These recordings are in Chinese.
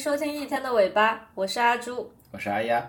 收听一天的尾巴，我是阿朱。我是阿丫。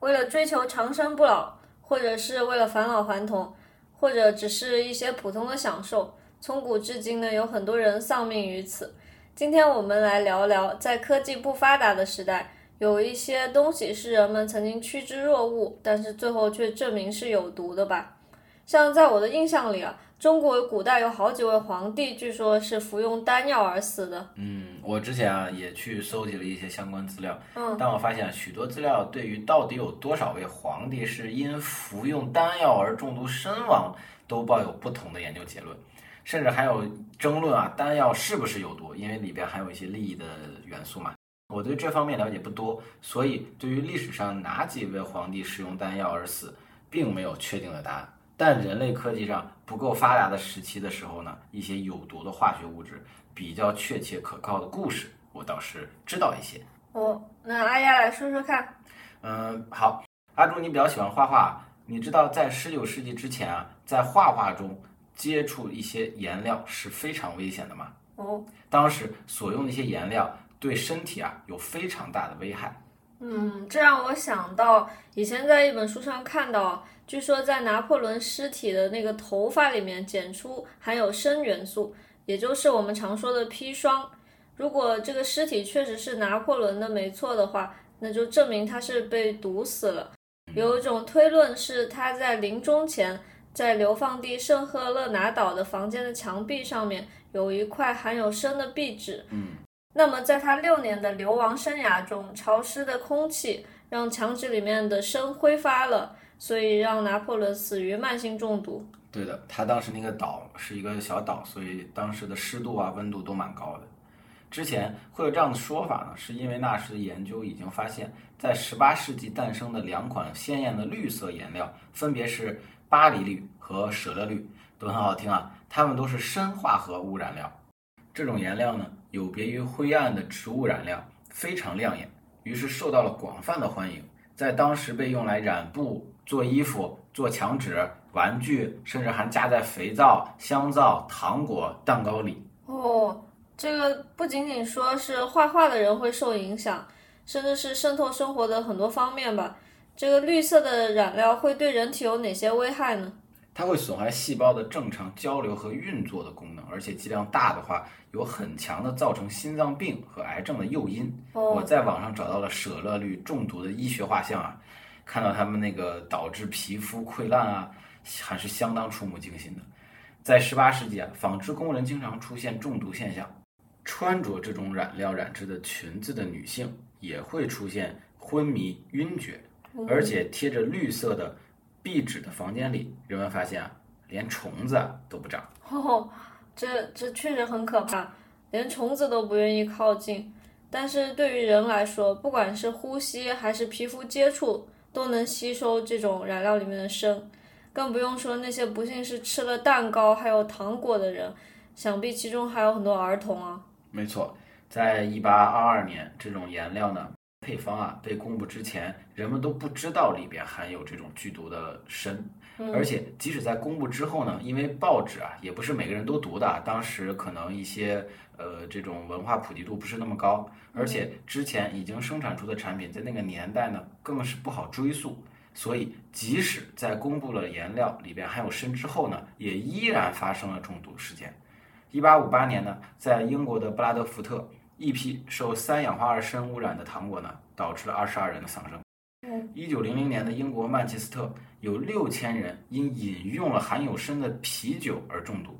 为了追求长生不老，或者是为了返老还童，或者只是一些普通的享受，从古至今呢，有很多人丧命于此。今天我们来聊聊，在科技不发达的时代，有一些东西是人们曾经趋之若鹜，但是最后却证明是有毒的吧？像在我的印象里啊，中国古代有好几位皇帝，据说是服用丹药而死的。嗯，我之前啊也去搜集了一些相关资料，嗯，但我发现许多资料对于到底有多少位皇帝是因服用丹药而中毒身亡，都抱有不同的研究结论，甚至还有争论啊，丹药是不是有毒，因为里边含有一些利益的元素嘛。我对这方面了解不多，所以对于历史上哪几位皇帝使用丹药而死，并没有确定的答案。但人类科技上不够发达的时期的时候呢，一些有毒的化学物质比较确切可靠的故事，我倒是知道一些。哦，那阿丫来说说看。嗯，好，阿朱，你比较喜欢画画，你知道在十九世纪之前啊，在画画中接触一些颜料是非常危险的吗？哦，当时所用的一些颜料对身体啊有非常大的危害。嗯，这让我想到以前在一本书上看到，据说在拿破仑尸体的那个头发里面检出含有砷元素，也就是我们常说的砒霜。如果这个尸体确实是拿破仑的没错的话，那就证明他是被毒死了。有一种推论是他在临终前，在流放地圣赫勒拿岛的房间的墙壁上面有一块含有砷的壁纸。嗯，那么，在他六年的流亡生涯中，潮湿的空气让墙纸里面的砷挥发了，所以让拿破仑死于慢性中毒。对的，他当时那个岛是一个小岛，所以当时的湿度啊、温度都蛮高的。之前会有这样的说法呢，是因为那时的研究已经发现，在18世纪诞生的两款鲜艳的绿色颜料，分别是巴黎绿和舍勒绿，都很好听啊。它们都是砷化合物染料。这种颜料呢，有别于灰暗的植物染料，非常亮眼，于是受到了广泛的欢迎。在当时被用来染布、做衣服、做墙纸、玩具，甚至还加在肥皂、香皂、糖果、蛋糕里。哦，这个不仅仅说是画画的人会受影响，甚至是渗透生活的很多方面吧。这个绿色的染料会对人体有哪些危害呢？它会损害细胞的正常交流和运作的功能，而且剂量大的话，有很强的造成心脏病和癌症的诱因。我哦，在网上找到了舍勒绿中毒的医学画像啊，看到他们那个导致皮肤溃烂啊，还是相当触目惊心的。在十八世纪啊，纺织工人经常出现中毒现象，穿着这种染料染制的裙子的女性也会出现昏迷、晕厥，而且贴着绿色的壁纸的房间里，人们发现啊，连虫子啊都不长。哦，这这确实很可怕，连虫子都不愿意靠近。但是对于人来说，不管是呼吸还是皮肤接触，都能吸收这种染料里面的砷，更不用说那些不幸是吃了蛋糕还有糖果的人，想必其中还有很多儿童啊。没错，在一八二二年，这种颜料呢配方啊被公布之前，人们都不知道里边含有这种剧毒的砷。而且即使在公布之后呢，因为报纸啊也不是每个人都读的啊，当时可能一些呃这种文化普及度不是那么高，而且之前已经生产出的产品在那个年代呢更是不好追溯，所以即使在公布了颜料里边含有砷之后呢，也依然发生了中毒事件。一八五八年呢，在英国的布拉德福特，一批受三氧化二砷污染的糖果呢，导致了二十二人的丧生。一九零零年的英国曼彻斯特有六千人因饮用了含有砷的啤酒而中毒，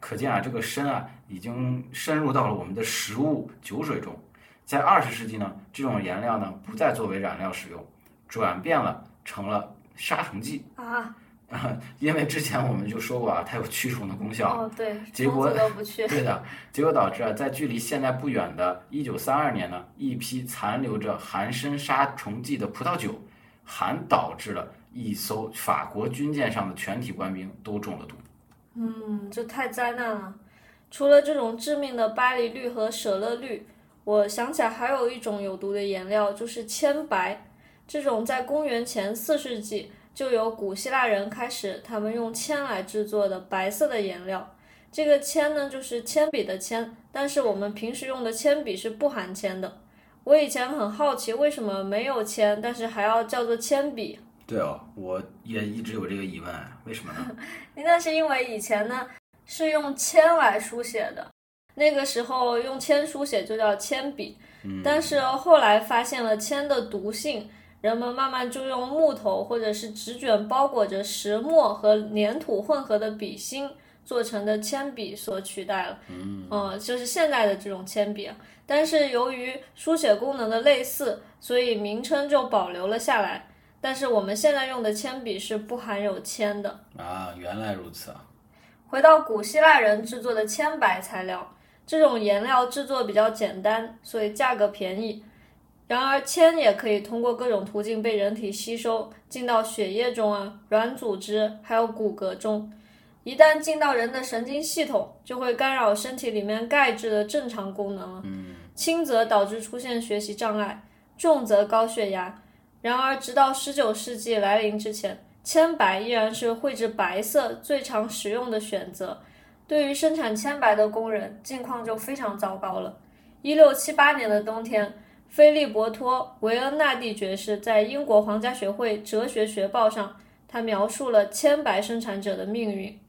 可见啊，这个砷啊已经深入到了我们的食物、酒水中。在二十世纪呢，这种颜料呢不再作为染料使用，转变了成了杀虫剂。啊，因为之前我们就说过啊，它有驱虫的功效。哦对，结果都不去。对的，结果导致啊，在距离现在不远的1932年呢，一批残留着含砷杀虫剂的葡萄酒，还导致了一艘法国军舰上的全体官兵都中了毒。嗯，这太灾难了。除了这种致命的巴黎绿和舍勒绿，我想起来还有一种有毒的颜料，就是铅白。这种在公元前四世纪就由古希腊人开始，他们用铅来制作的白色的颜料。这个铅呢，就是铅笔的铅，但是我们平时用的铅笔是不含铅的。我以前很好奇，为什么没有铅，但是还要叫做铅笔？对哦，我也一直有这个疑问，为什么呢？那是因为以前呢是用铅来书写的，那个时候用铅书写就叫铅笔。但是后来发现了铅的毒性，人们慢慢就用木头或者是纸卷包裹着石墨和粘土混合的笔芯。做成的铅笔所取代了，嗯，就是现在的这种铅笔，但是由于书写功能的类似，所以名称就保留了下来。但是我们现在用的铅笔是不含有铅的啊，原来如此啊。回到古希腊人制作的铅白材料，这种颜料制作比较简单，所以价格便宜。然而，铅也可以通过各种途径被人体吸收，进到血液中啊、软组织还有骨骼中。一旦进到人的神经系统，就会干扰身体里面钙质的正常功能了。轻则导致出现学习障碍，重则高血压。然而，直到十九世纪来临之前，铅白依然是绘制白色最常使用的选择。对于生产铅白的工人，境况就非常糟糕了。一六七八年的冬天，菲利伯托·维恩纳蒂爵士在英国皇家学会哲学学报上，他描述了铅白生产者的命运。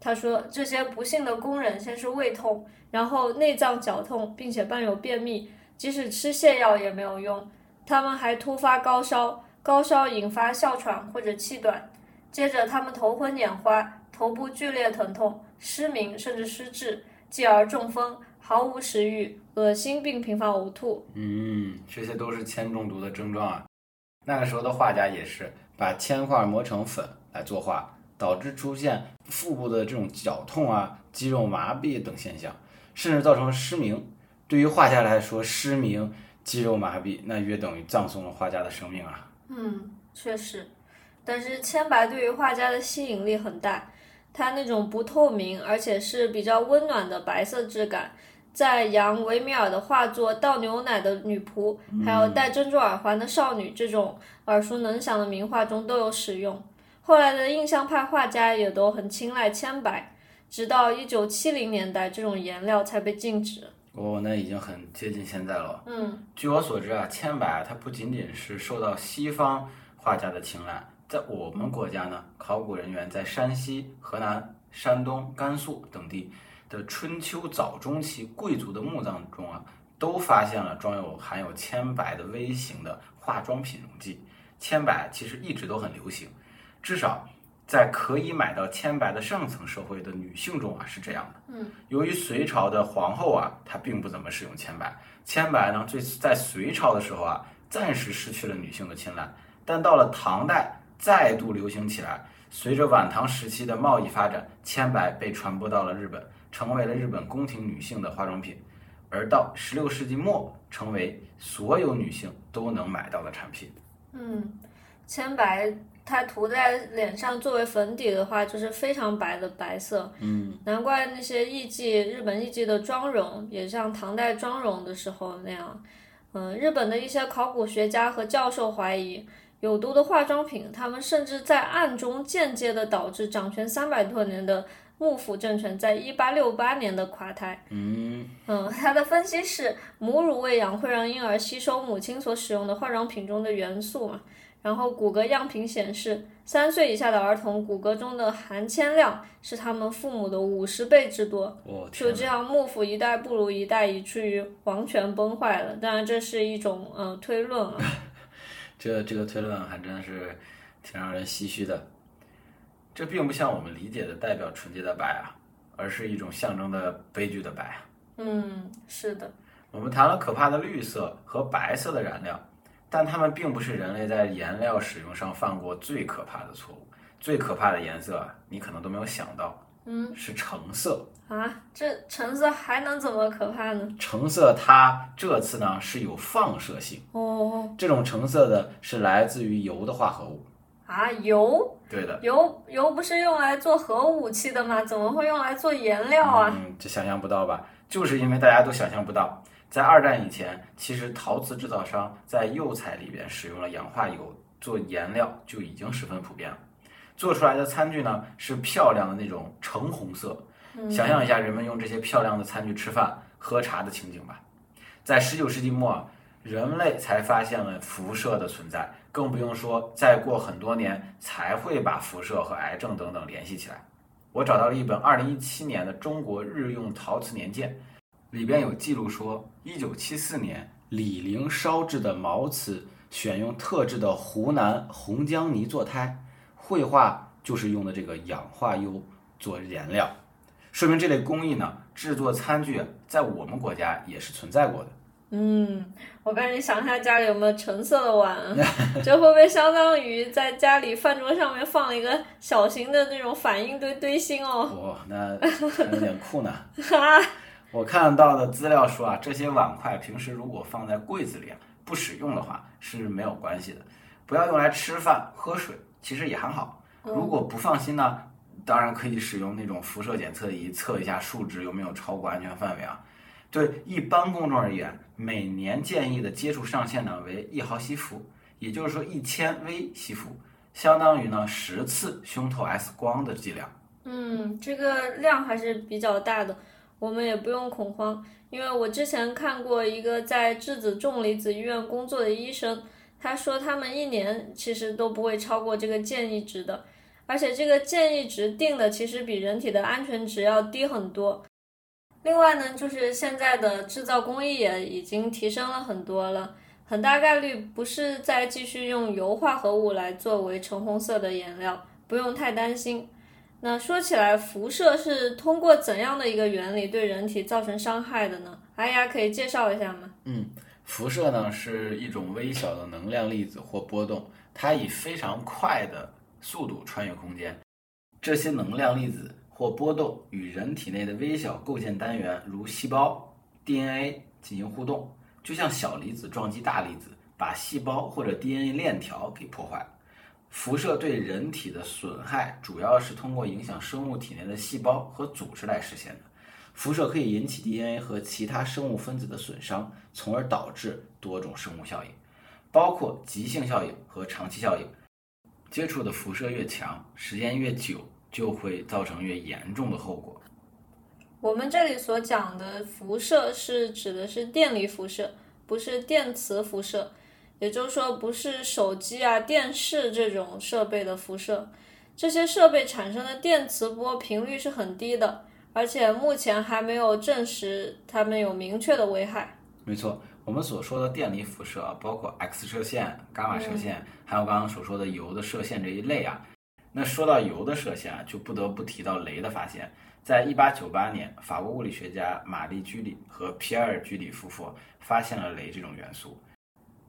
他说：“这些不幸的工人先是胃痛，然后内脏绞痛，并且伴有便秘，即使吃泻药也没有用。他们还突发高烧，高烧引发哮喘或者气短。接着，他们头昏眼花，头部剧烈疼痛，失明甚至失智，继而中风，毫无食欲，恶心并频繁呕吐。嗯，这些都是铅中毒的症状啊。那个时候的画家也是把铅块磨成粉来作画。”导致出现腹部的这种绞痛啊、肌肉麻痹等现象，甚至造成失明。对于画家来说，失明、肌肉麻痹，那约等于葬送了画家的生命啊。嗯，确实。但是铅白对于画家的吸引力很大，它那种不透明而且是比较温暖的白色质感，在杨维米尔的画作《倒牛奶的女仆》还有戴珍珠耳环的少女这种耳熟能详的名画中都有使用。后来的印象派画家也都很青睐铅白，直到一九七零年代，这种颜料才被禁止。哦，那已经很接近现在了。嗯，据我所知啊，铅白它不仅仅是受到西方画家的青睐，在我们国家呢，考古人员在山西、河南、山东、甘肃等地的春秋早中期贵族的墓葬中啊，都发现了装有含有铅白的微型的化妆品溶剂。铅白其实一直都很流行。至少在可以买到铅白的上层社会的女性中啊是这样的。嗯，由于隋朝的皇后啊，她并不怎么使用铅白。铅白呢，最在隋朝的时候啊，暂时失去了女性的青睐。但到了唐代，再度流行起来。随着晚唐时期的贸易发展，铅白被传播到了日本，成为了日本宫廷女性的化妆品。而到十六世纪末，成为所有女性都能买到的产品。嗯，铅白。它涂在脸上作为粉底的话，就是非常白的白色。嗯，难怪那些艺妓，日本艺妓的妆容也像唐代妆容的时候那样。嗯，日本的一些考古学家和教授怀疑，有毒的化妆品，他们甚至在暗中间接的导致掌权三百多年的幕府政权在一八六八年的垮台。嗯嗯，他的分析是，母乳喂养会让婴儿吸收母亲所使用的化妆品中的元素嘛。然后骨骼样品显示，三岁以下的儿童骨骼中的含铅量是他们父母的五十倍之多。就这样，幕府一代不如一代，以至于皇权崩坏了。当然，这是一种呃推论啊。这这个推论还真是挺让人唏嘘的。这并不像我们理解的代表纯洁的白啊，而是一种象征的悲剧的白。嗯，是的。我们谈了可怕的绿色和白色的染料。但它们并不是人类在颜料使用上犯过最可怕的错误。最可怕的颜色，你可能都没有想到，嗯，是橙色啊。这橙色还能怎么可怕呢？橙色它这次呢是有放射性哦。这种橙色的是来自于油的化合物啊，油？对的，油油不是用来做核武器的吗？怎么会用来做颜料啊？嗯，这想象不到吧？就是因为大家都想象不到。在二战以前，其实陶瓷制造商在釉彩里边使用了氧化铀做颜料就已经十分普遍了。做出来的餐具呢是漂亮的那种橙红色，想象一下人们用这些漂亮的餐具吃饭、喝茶的情景吧。在十九世纪末，人类才发现了辐射的存在，更不用说再过很多年才会把辐射和癌症等等联系起来。我找到了一本二零一七年的中国日用陶瓷年鉴，里边有记录说，一九七四年李陵烧制的毛瓷选用特制的湖南红浆泥做胎，绘画就是用的这个氧化铀做颜料，说明这类工艺呢，制作餐具在我们国家也是存在过的。嗯，我赶紧想一下家里有没有橙色的碗，这会不会相当于在家里饭桌上面放了一个小型的那种反应堆堆芯哦？哦，那有点酷呢。我看到的资料说啊，这些碗筷平时如果放在柜子里啊，不使用的话是没有关系的，不要用来吃饭喝水，其实也还好。如果不放心呢，当然可以使用那种辐射检测仪测一下数值有没有超过安全范围啊。对一般公众而言，每年建议的接触上限呢为一毫西弗，也就是说一千微西弗，相当于呢十次胸透 X 光的剂量。嗯，这个量还是比较大的，我们也不用恐慌，因为我之前看过一个在质子重离子医院工作的医生，他说他们一年其实都不会超过这个建议值的，而且这个建议值定的其实比人体的安全值要低很多。另外呢，就是现在的制造工艺也已经提升了很多了，很大概率不是再继续用铀化合物来作为橙红色的颜料，不用太担心。那说起来，辐射是通过怎样的一个原理对人体造成伤害的呢？阿雅可以介绍一下吗？嗯，辐射呢是一种微小的能量粒子或波动，它以非常快的速度穿越空间，这些能量粒子。或波动与人体内的微小构建单元，如细胞、DNA 进行互动，就像小离子撞击大离子，把细胞或者 DNA 链条给破坏。辐射对人体的损害主要是通过影响生物体内的细胞和组织来实现的。辐射可以引起 DNA 和其他生物分子的损伤，从而导致多种生物效应，包括急性效应和长期效应。接触的辐射越强，时间越久。就会造成越严重的后果。我们这里所讲的辐射是指的是电离辐射，不是电磁辐射，也就是说不是手机啊、电视这种设备的辐射。这些设备产生的电磁波频率是很低的，而且目前还没有证实它们有明确的危害。没错，我们所说的电离辐射包括 X 射线、伽马射线，还有刚刚所说的铀的射线这一类啊。那说到铀的射线啊，就不得不提到镭的发现。在一八九八年，法国物理学家玛丽居里和皮埃尔居里夫妇发现了镭这种元素。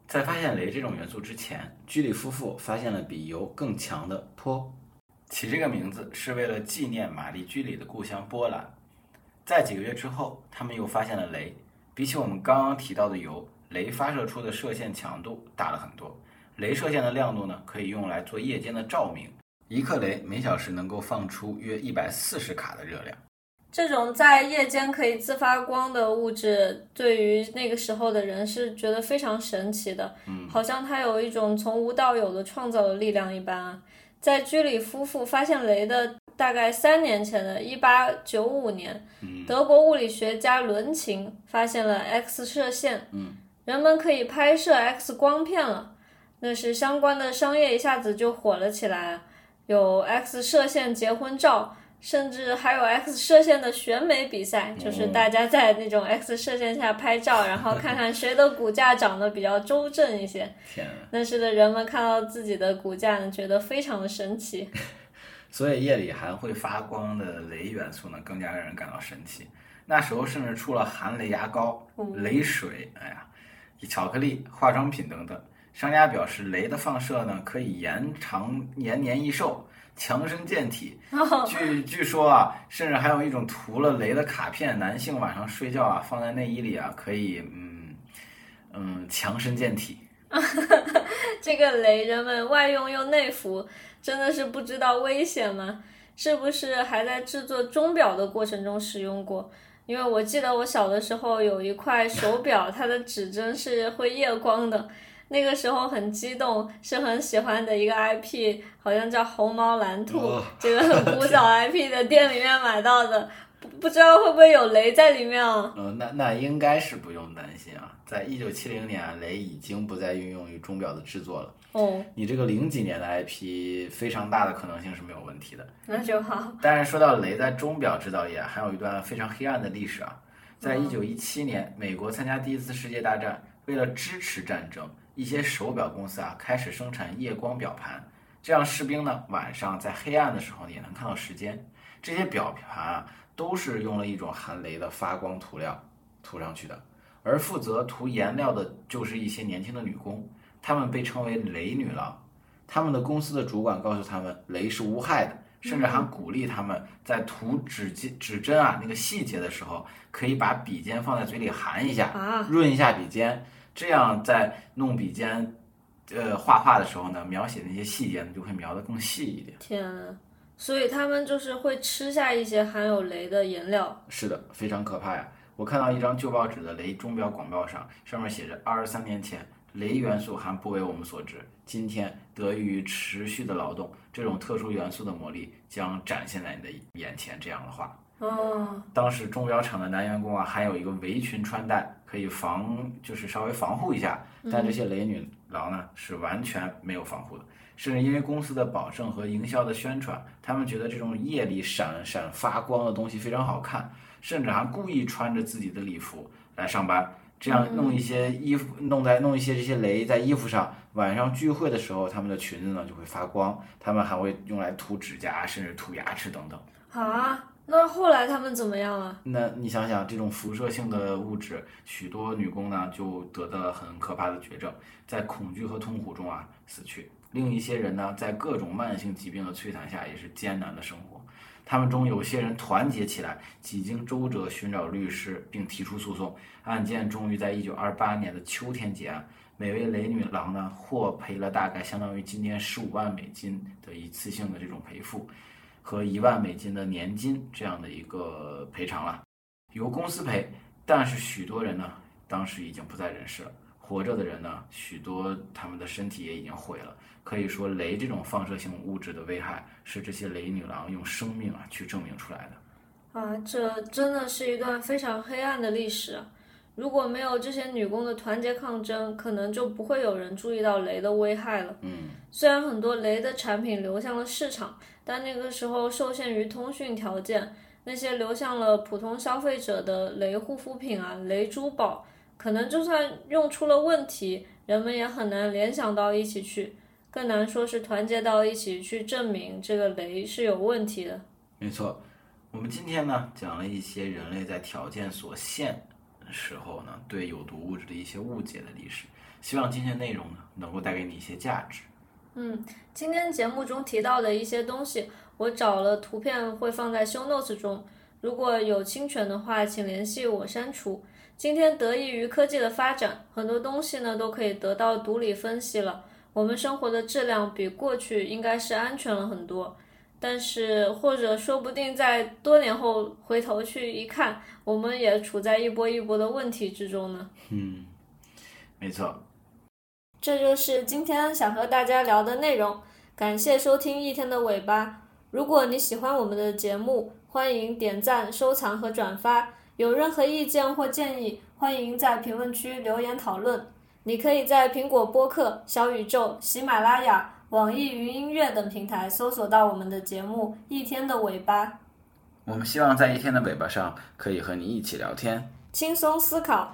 在发现镭这种元素之前，居里夫妇发现了比铀更强的钋。起这个名字是为了纪念玛丽居里的故乡波兰。在几个月之后，他们又发现了镭。比起我们刚刚提到的铀，镭发射出的射线强度大了很多。镭射线的亮度呢，可以用来做夜间的照明。一克雷每小时能够放出约一百四十卡的热量。这种在夜间可以自发光的物质，对于那个时候的人是觉得非常神奇的，嗯，好像它有一种从无到有的创造的力量一般啊。在居里夫妇发现镭的大概三年前的一八九五年，德国物理学家伦琴发现了 X 射线，嗯，人们可以拍摄 X 光片了，那是相关的商业一下子就火了起来。有 X 射线结婚照，甚至还有 X 射线的选美比赛，就是大家在那种 X 射线下拍照，然后 看看谁的骨架长得比较周正一些。天，那时的人们看到自己的骨架呢，觉得非常的神奇。所以夜里还会发光的镭元素呢，更加让人感到神奇。那时候甚至出了含镭牙膏、镭水，哎呀，巧克力、化妆品等等。商家表示，镭的放射呢可以延长延年益寿、强身健体。据据说啊，甚至还有一种涂了镭的卡片，男性晚上睡觉啊放在内衣里啊，可以嗯嗯强身健体。这个镭人们外用又内服，真的是不知道危险吗？是不是还在制作钟表的过程中使用过？因为我记得我小的时候有一块手表，它的指针是会夜光的。那个时候很激动，是很喜欢的一个 IP，好像叫红毛蓝兔，这个很 古早 IP 的店里面买到的，不知道会不会有雷在里面啊？嗯，那那应该是不用担心啊。在一九七零年，雷已经不再运用于钟表的制作了。哦，你这个零几年的 IP，非常大的可能性是没有问题的。那就好。但是说到雷在钟表制造业，还有一段非常黑暗的历史啊。在一九一七年，美国参加第一次世界大战，为了支持战争，一些手表公司啊开始生产夜光表盘，这样士兵呢晚上在黑暗的时候也能看到时间。这些表盘啊都是用了一种含镭的发光涂料涂上去的，而负责涂颜料的就是一些年轻的女工，她们被称为雷女郎。他们的公司的主管告诉他们，镭是无害的。甚至还鼓励他们在涂指尖指针啊那个细节的时候，可以把笔尖放在嘴里含一下，润一下笔尖，这样在弄笔尖，呃画画的时候呢，描写那些细节呢就会描得更细一点。天啊！所以他们就是会吃下一些含有镭的颜料。是的，非常可怕呀！我看到一张旧报纸的镭钟表广告上，上面写着二十三年前。镭元素还不为我们所知，今天得益于持续的劳动，这种特殊元素的魔力将展现在你的眼前。这样的话，哦，当时钟表厂的男员工啊，还有一个围裙穿戴，可以防，就是稍微防护一下。但这些雷女郎呢，是完全没有防护的，甚至因为公司的保证和营销的宣传，他们觉得这种夜里闪闪发光的东西非常好看，甚至还故意穿着自己的礼服来上班。这样弄一些衣服，弄在弄一些这些雷在衣服上，晚上聚会的时候，他们的裙子呢就会发光。他们还会用来涂指甲，甚至涂牙齿等等。好啊，那后来他们怎么样了？那你想想，这种辐射性的物质，许多女工呢就得了很可怕的绝症，在恐惧和痛苦中啊死去。另一些人呢，在各种慢性疾病的摧残下，也是艰难的生活。他们中有些人团结起来，几经周折寻找律师，并提出诉讼。案件终于在一九二八年的秋天结案。每位雷女郎呢，获赔了大概相当于今天十五万美金的一次性的这种赔付，和一万美金的年金这样的一个赔偿了，由公司赔。但是许多人呢，当时已经不在人世了。活着的人呢，许多他们的身体也已经毁了。可以说，镭这种放射性物质的危害是这些雷女郎用生命啊去证明出来的。啊，这真的是一段非常黑暗的历史。如果没有这些女工的团结抗争，可能就不会有人注意到雷的危害了。嗯，虽然很多雷的产品流向了市场，但那个时候受限于通讯条件，那些流向了普通消费者的雷护肤品啊、雷珠宝。可能就算用出了问题，人们也很难联想到一起去，更难说是团结到一起去证明这个雷是有问题的。没错，我们今天呢讲了一些人类在条件所限时候呢对有毒物质的一些误解的历史，希望今天内容呢能够带给你一些价值。嗯，今天节目中提到的一些东西，我找了图片会放在 show notes 中，如果有侵权的话，请联系我删除。今天得益于科技的发展，很多东西呢都可以得到毒理分析了。我们生活的质量比过去应该是安全了很多。但是或者说不定在多年后回头去一看，我们也处在一波一波的问题之中呢。嗯，没错。这就是今天想和大家聊的内容。感谢收听一天的尾巴。如果你喜欢我们的节目，欢迎点赞、收藏和转发。有任何意见或建议，欢迎在评论区留言讨论。你可以在苹果播客、小宇宙、喜马拉雅、网易云音乐等平台搜索到我们的节目《一天的尾巴》。我们希望在一天的尾巴上可以和你一起聊天，轻松思考。